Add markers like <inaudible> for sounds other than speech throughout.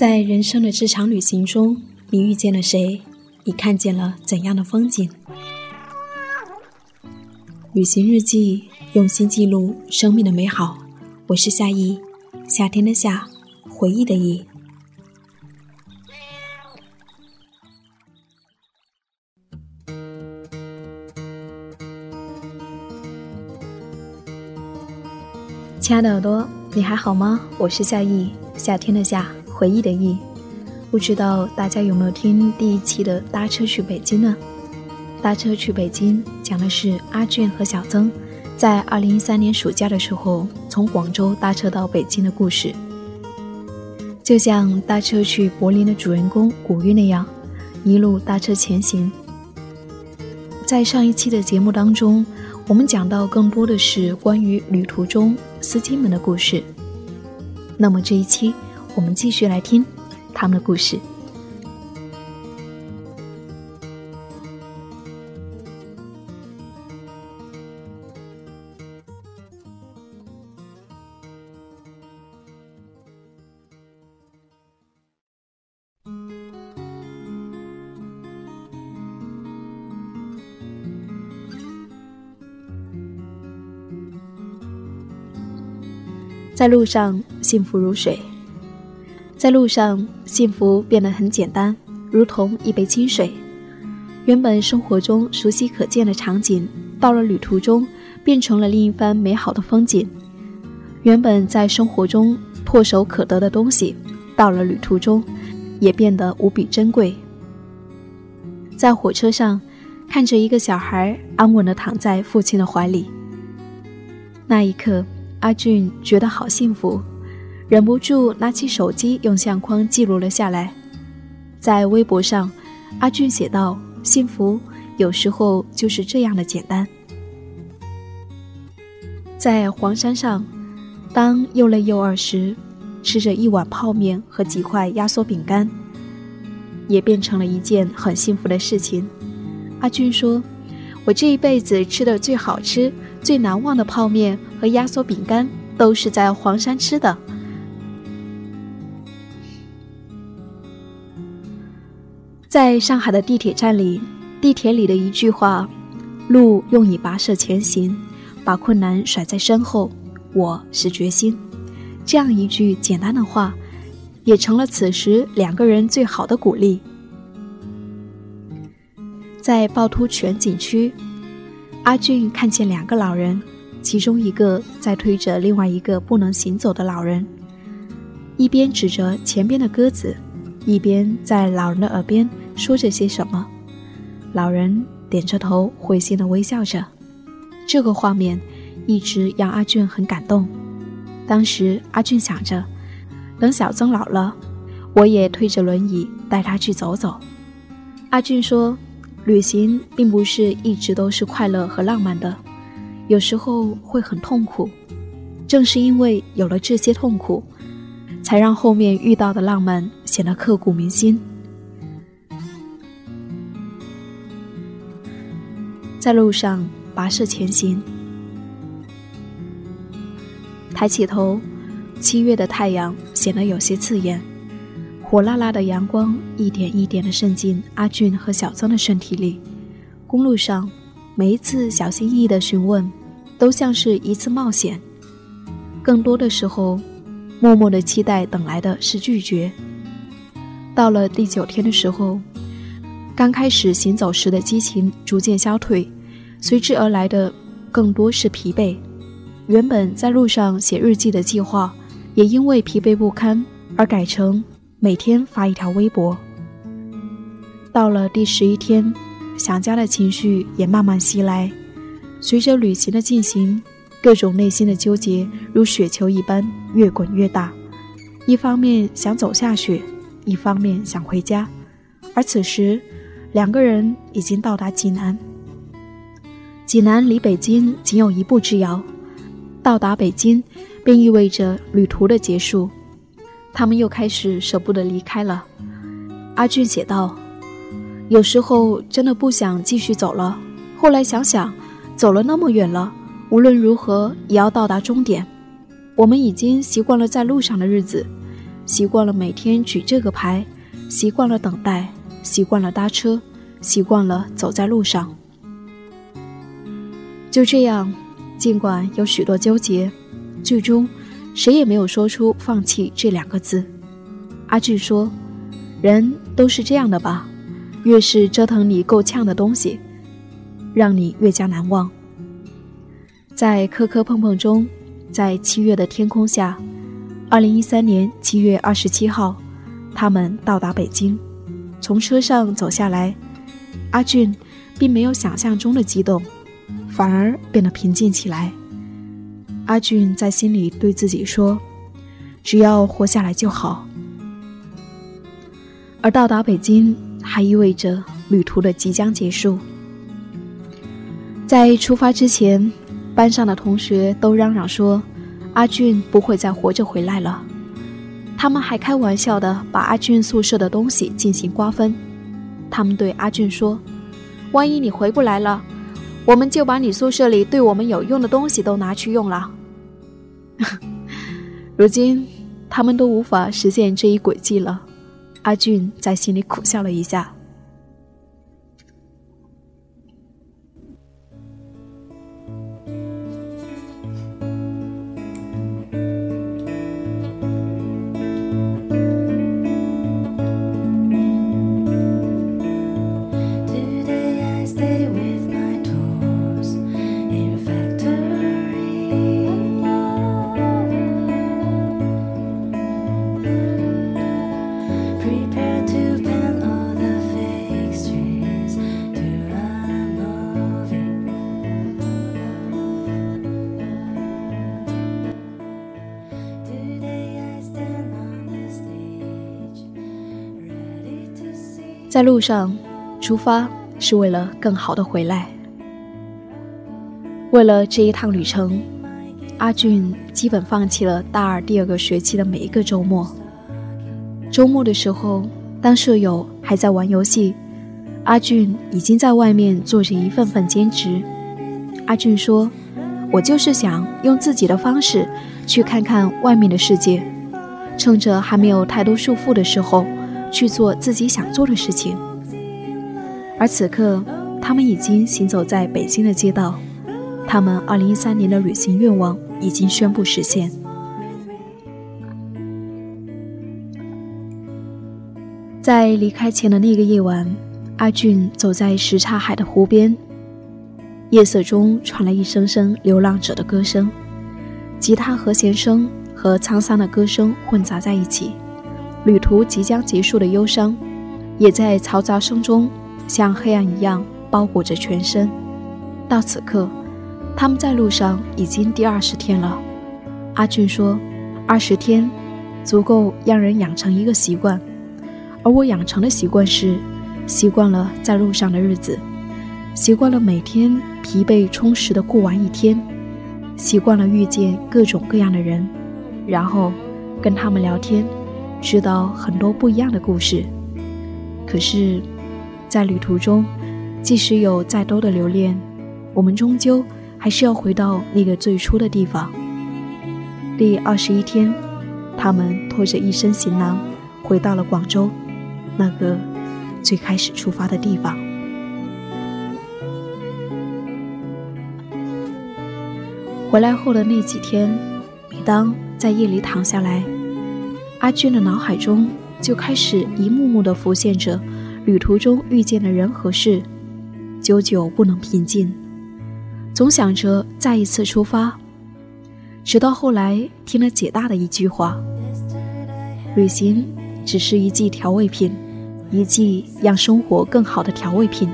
在人生的这场旅行中，你遇见了谁？你看见了怎样的风景？旅行日记，用心记录生命的美好。我是夏意，夏天的夏，回忆的忆。亲爱的耳朵，你还好吗？我是夏意，夏天的夏。回忆的忆，不知道大家有没有听第一期的搭车去北京呢？搭车去北京讲的是阿俊和小曾在二零一三年暑假的时候从广州搭车到北京的故事。就像搭车去柏林的主人公古玉那样，一路搭车前行。在上一期的节目当中，我们讲到更多的是关于旅途中司机们的故事。那么这一期。我们继续来听他们的故事。在路上，幸福如水。在路上，幸福变得很简单，如同一杯清水。原本生活中熟悉可见的场景，到了旅途中变成了另一番美好的风景。原本在生活中唾手可得的东西，到了旅途中也变得无比珍贵。在火车上，看着一个小孩安稳地躺在父亲的怀里，那一刻，阿俊觉得好幸福。忍不住拿起手机，用相框记录了下来。在微博上，阿俊写道：“幸福有时候就是这样的简单。”在黄山上，当又累又饿时，吃着一碗泡面和几块压缩饼干，也变成了一件很幸福的事情。阿俊说：“我这一辈子吃的最好吃、最难忘的泡面和压缩饼干，都是在黄山吃的。”在上海的地铁站里，地铁里的一句话：“路用以跋涉前行，把困难甩在身后，我是决心。”这样一句简单的话，也成了此时两个人最好的鼓励。在趵突泉景区，阿俊看见两个老人，其中一个在推着另外一个不能行走的老人，一边指着前边的鸽子，一边在老人的耳边。说着些什么，老人点着头，会心的微笑着。这个画面一直让阿俊很感动。当时阿俊想着，等小曾老了，我也推着轮椅带他去走走。阿俊说，旅行并不是一直都是快乐和浪漫的，有时候会很痛苦。正是因为有了这些痛苦，才让后面遇到的浪漫显得刻骨铭心。在路上跋涉前行，抬起头，七月的太阳显得有些刺眼，火辣辣的阳光一点一点的渗进阿俊和小曾的身体里。公路上，每一次小心翼翼的询问，都像是一次冒险；更多的时候，默默的期待等来的是拒绝。到了第九天的时候。刚开始行走时的激情逐渐消退，随之而来的更多是疲惫。原本在路上写日记的计划，也因为疲惫不堪而改成每天发一条微博。到了第十一天，想家的情绪也慢慢袭来。随着旅行的进行，各种内心的纠结如雪球一般越滚越大。一方面想走下去，一方面想回家，而此时。两个人已经到达济南。济南离北京仅有一步之遥，到达北京便意味着旅途的结束。他们又开始舍不得离开了。阿俊写道：“有时候真的不想继续走了，后来想想，走了那么远了，无论如何也要到达终点。我们已经习惯了在路上的日子，习惯了每天举这个牌，习惯了等待，习惯了搭车，习惯了走在路上。就这样，尽管有许多纠结，最终谁也没有说出放弃这两个字。阿志说：“人都是这样的吧，越是折腾你够呛的东西，让你越加难忘。”在磕磕碰碰中，在七月的天空下，二零一三年七月二十七号，他们到达北京。从车上走下来，阿俊并没有想象中的激动，反而变得平静起来。阿俊在心里对自己说：“只要活下来就好。”而到达北京，还意味着旅途的即将结束。在出发之前。班上的同学都嚷嚷说，阿俊不会再活着回来了。他们还开玩笑的把阿俊宿舍的东西进行瓜分。他们对阿俊说：“万一你回不来了，我们就把你宿舍里对我们有用的东西都拿去用了。” <laughs> 如今，他们都无法实现这一轨迹了。阿俊在心里苦笑了一下。在路上，出发是为了更好的回来。为了这一趟旅程，阿俊基本放弃了大二第二个学期的每一个周末。周末的时候，当舍友还在玩游戏，阿俊已经在外面做着一份份兼职。阿俊说：“我就是想用自己的方式去看看外面的世界，趁着还没有太多束缚的时候。”去做自己想做的事情，而此刻，他们已经行走在北京的街道，他们2013年的旅行愿望已经宣布实现。在离开前的那个夜晚，阿俊走在什刹海的湖边，夜色中传来一声声流浪者的歌声，吉他和弦声和沧桑的歌声混杂在一起。旅途即将结束的忧伤，也在嘈杂声中像黑暗一样包裹着全身。到此刻，他们在路上已经第二十天了。阿俊说：“二十天，足够让人养成一个习惯。而我养成的习惯是，习惯了在路上的日子，习惯了每天疲惫充实的过完一天，习惯了遇见各种各样的人，然后跟他们聊天。”知道很多不一样的故事，可是，在旅途中，即使有再多的留恋，我们终究还是要回到那个最初的地方。第二十一天，他们拖着一身行囊，回到了广州，那个最开始出发的地方。回来后的那几天，每当在夜里躺下来。阿俊的脑海中就开始一幕幕的浮现着旅途中遇见的人和事，久久不能平静，总想着再一次出发。直到后来听了姐大的一句话：“旅行只是一剂调味品，一剂让生活更好的调味品。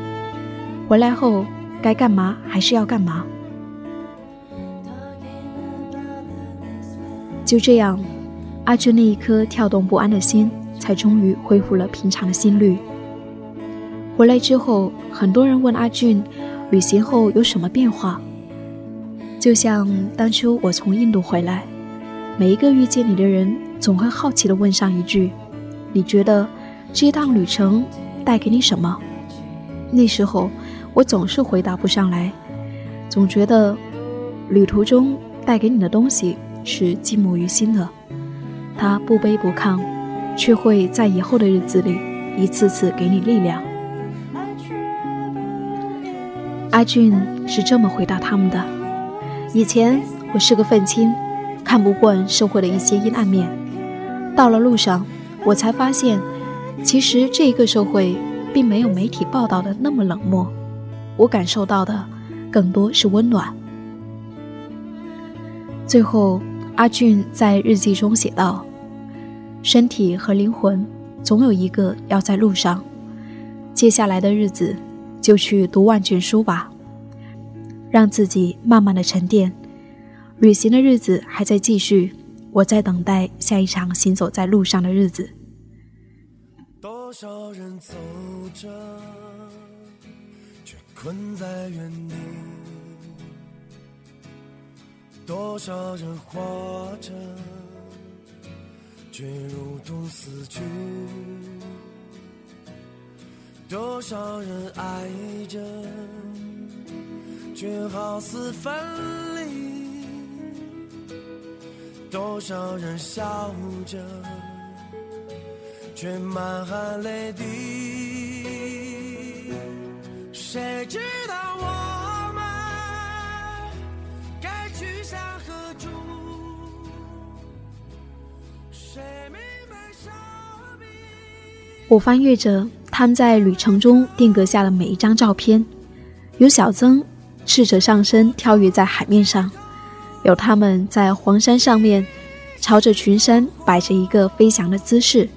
回来后该干嘛还是要干嘛。”就这样。阿俊那一颗跳动不安的心，才终于恢复了平常的心率。回来之后，很多人问阿俊，旅行后有什么变化？就像当初我从印度回来，每一个遇见你的人，总会好奇地问上一句：“你觉得这一趟旅程带给你什么？”那时候我总是回答不上来，总觉得旅途中带给你的东西是寂寞于心的。他不卑不亢，却会在以后的日子里一次次给你力量。阿俊是这么回答他们的：“以前我是个愤青，看不惯社会的一些阴暗面。到了路上，我才发现，其实这一个社会并没有媒体报道的那么冷漠。我感受到的更多是温暖。”最后，阿俊在日记中写道：“身体和灵魂总有一个要在路上，接下来的日子。”就去读万卷书吧，让自己慢慢的沉淀。旅行的日子还在继续，我在等待下一场行走在路上的日子。多少人走着，却困在原地；多少人活着，却如同死去。多少人爱着，却好似分离；多少人笑着，却满含泪滴。谁知道我我翻阅着。他们在旅程中定格下的每一张照片，有小曾赤着上身跳跃在海面上，有他们在黄山上面朝着群山摆着一个飞翔的姿势，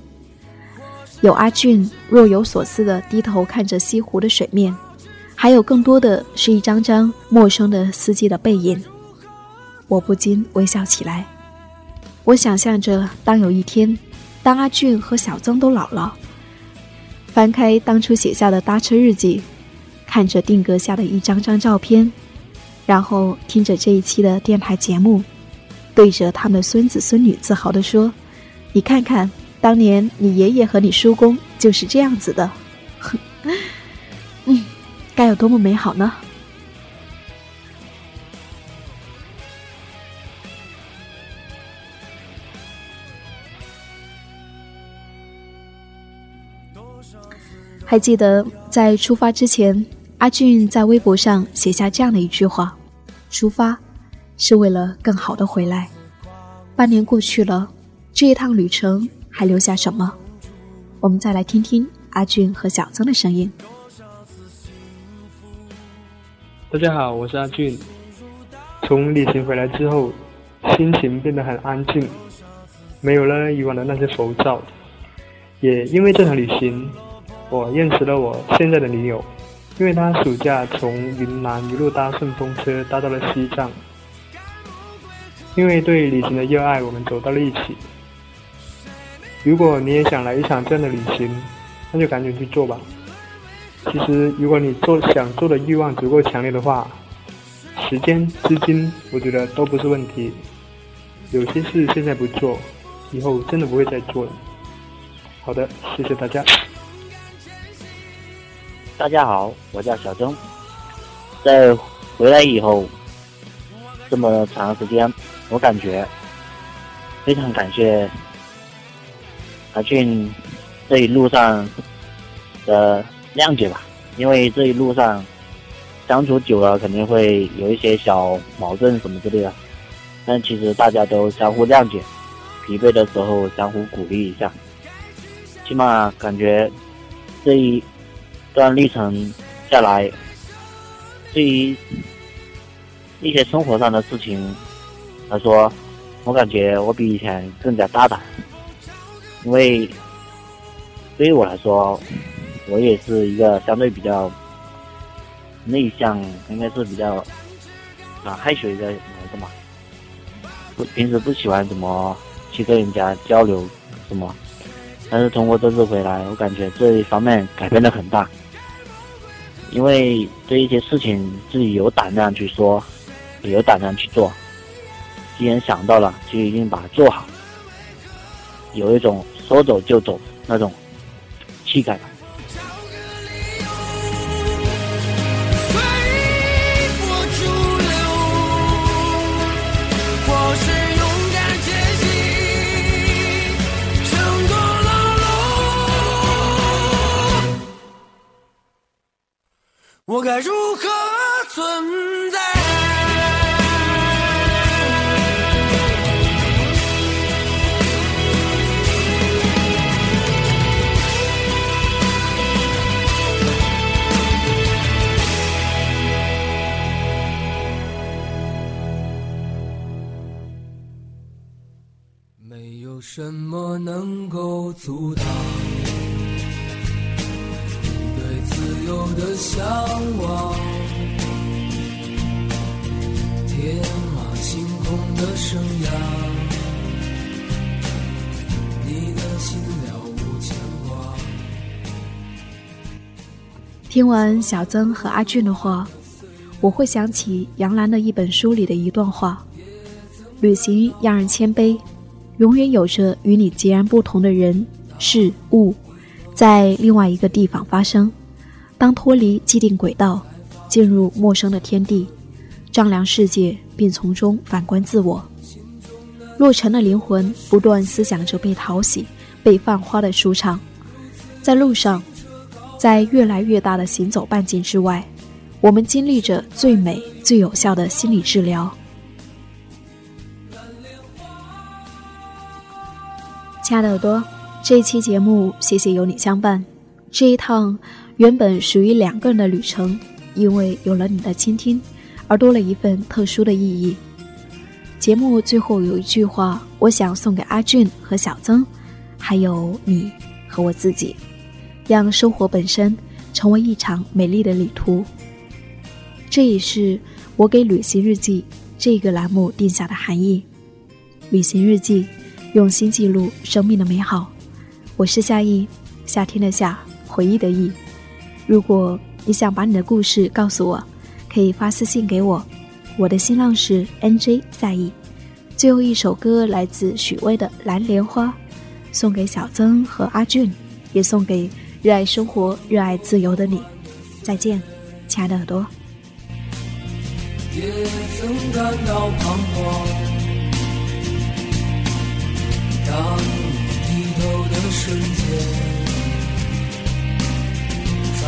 有阿俊若有所思地低头看着西湖的水面，还有更多的是一张张陌生的司机的背影。我不禁微笑起来，我想象着，当有一天，当阿俊和小曾都老了。翻开当初写下的搭车日记，看着定格下的一张张照片，然后听着这一期的电台节目，对着他们的孙子孙女自豪地说：“你看看，当年你爷爷和你叔公就是这样子的。”哼 <laughs> 嗯，该有多么美好呢？还记得在出发之前，阿俊在微博上写下这样的一句话：“出发是为了更好的回来。”半年过去了，这一趟旅程还留下什么？我们再来听听阿俊和小曾的声音。大家好，我是阿俊。从旅行回来之后，心情变得很安静，没有了以往的那些浮躁，也因为这场旅行。我认识了我现在的女友，因为她暑假从云南一路搭顺风车搭到了西藏。因为对旅行的热爱，我们走到了一起。如果你也想来一场这样的旅行，那就赶紧去做吧。其实，如果你做想做的欲望足够强烈的话，时间、资金，我觉得都不是问题。有些事现在不做，以后真的不会再做了。好的，谢谢大家。大家好，我叫小曾。在回来以后，这么长时间，我感觉非常感谢阿俊这一路上的谅解吧。因为这一路上相处久了，肯定会有一些小矛盾什么之类的，但其实大家都相互谅解，疲惫的时候相互鼓励一下，起码感觉这一。段历程下来，对于一些生活上的事情来说，我感觉我比以前更加大胆。因为对于我来说，我也是一个相对比较内向，应该是比较啊害羞一个男生嘛。不，平时不喜欢怎么去跟人家交流什么。但是通过这次回来，我感觉这一方面改变的很大。因为对一些事情自己有胆量去说，有胆量去做。既然想到了，就一定把它做好。有一种说走就走那种气概吧。我该如何存在？没有什么能够阻挡的向往，天马行空的生涯，你的心了无牵挂。听完小曾和阿俊的话，我会想起杨澜的一本书里的一段话：旅行让人谦卑。永远有着与你截然不同的人事物，在另外一个地方发生。当脱离既定轨道，进入陌生的天地，丈量世界，并从中反观自我。落尘的灵魂不断思想着被讨喜、被泛花的舒畅。在路上，在越来越大的行走半径之外，我们经历着最美、最有效的心理治疗。亲爱的耳朵，这一期节目谢谢有你相伴。这一趟原本属于两个人的旅程，因为有了你的倾听，而多了一份特殊的意义。节目最后有一句话，我想送给阿俊和小曾，还有你和我自己，让生活本身成为一场美丽的旅途。这也是我给《旅行日记》这个栏目定下的含义。旅行日记。用心记录生命的美好，我是夏意，夏天的夏，回忆的忆。如果你想把你的故事告诉我，可以发私信给我，我的新浪是 nj 在意。最后一首歌来自许巍的《蓝莲花》，送给小曾和阿俊，也送给热爱生活、热爱自由的你。再见，亲爱的耳朵。也曾感到彷徨。当你低头的瞬间，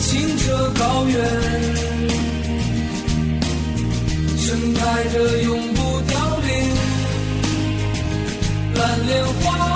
清澈高原，盛开着永不凋零蓝莲花。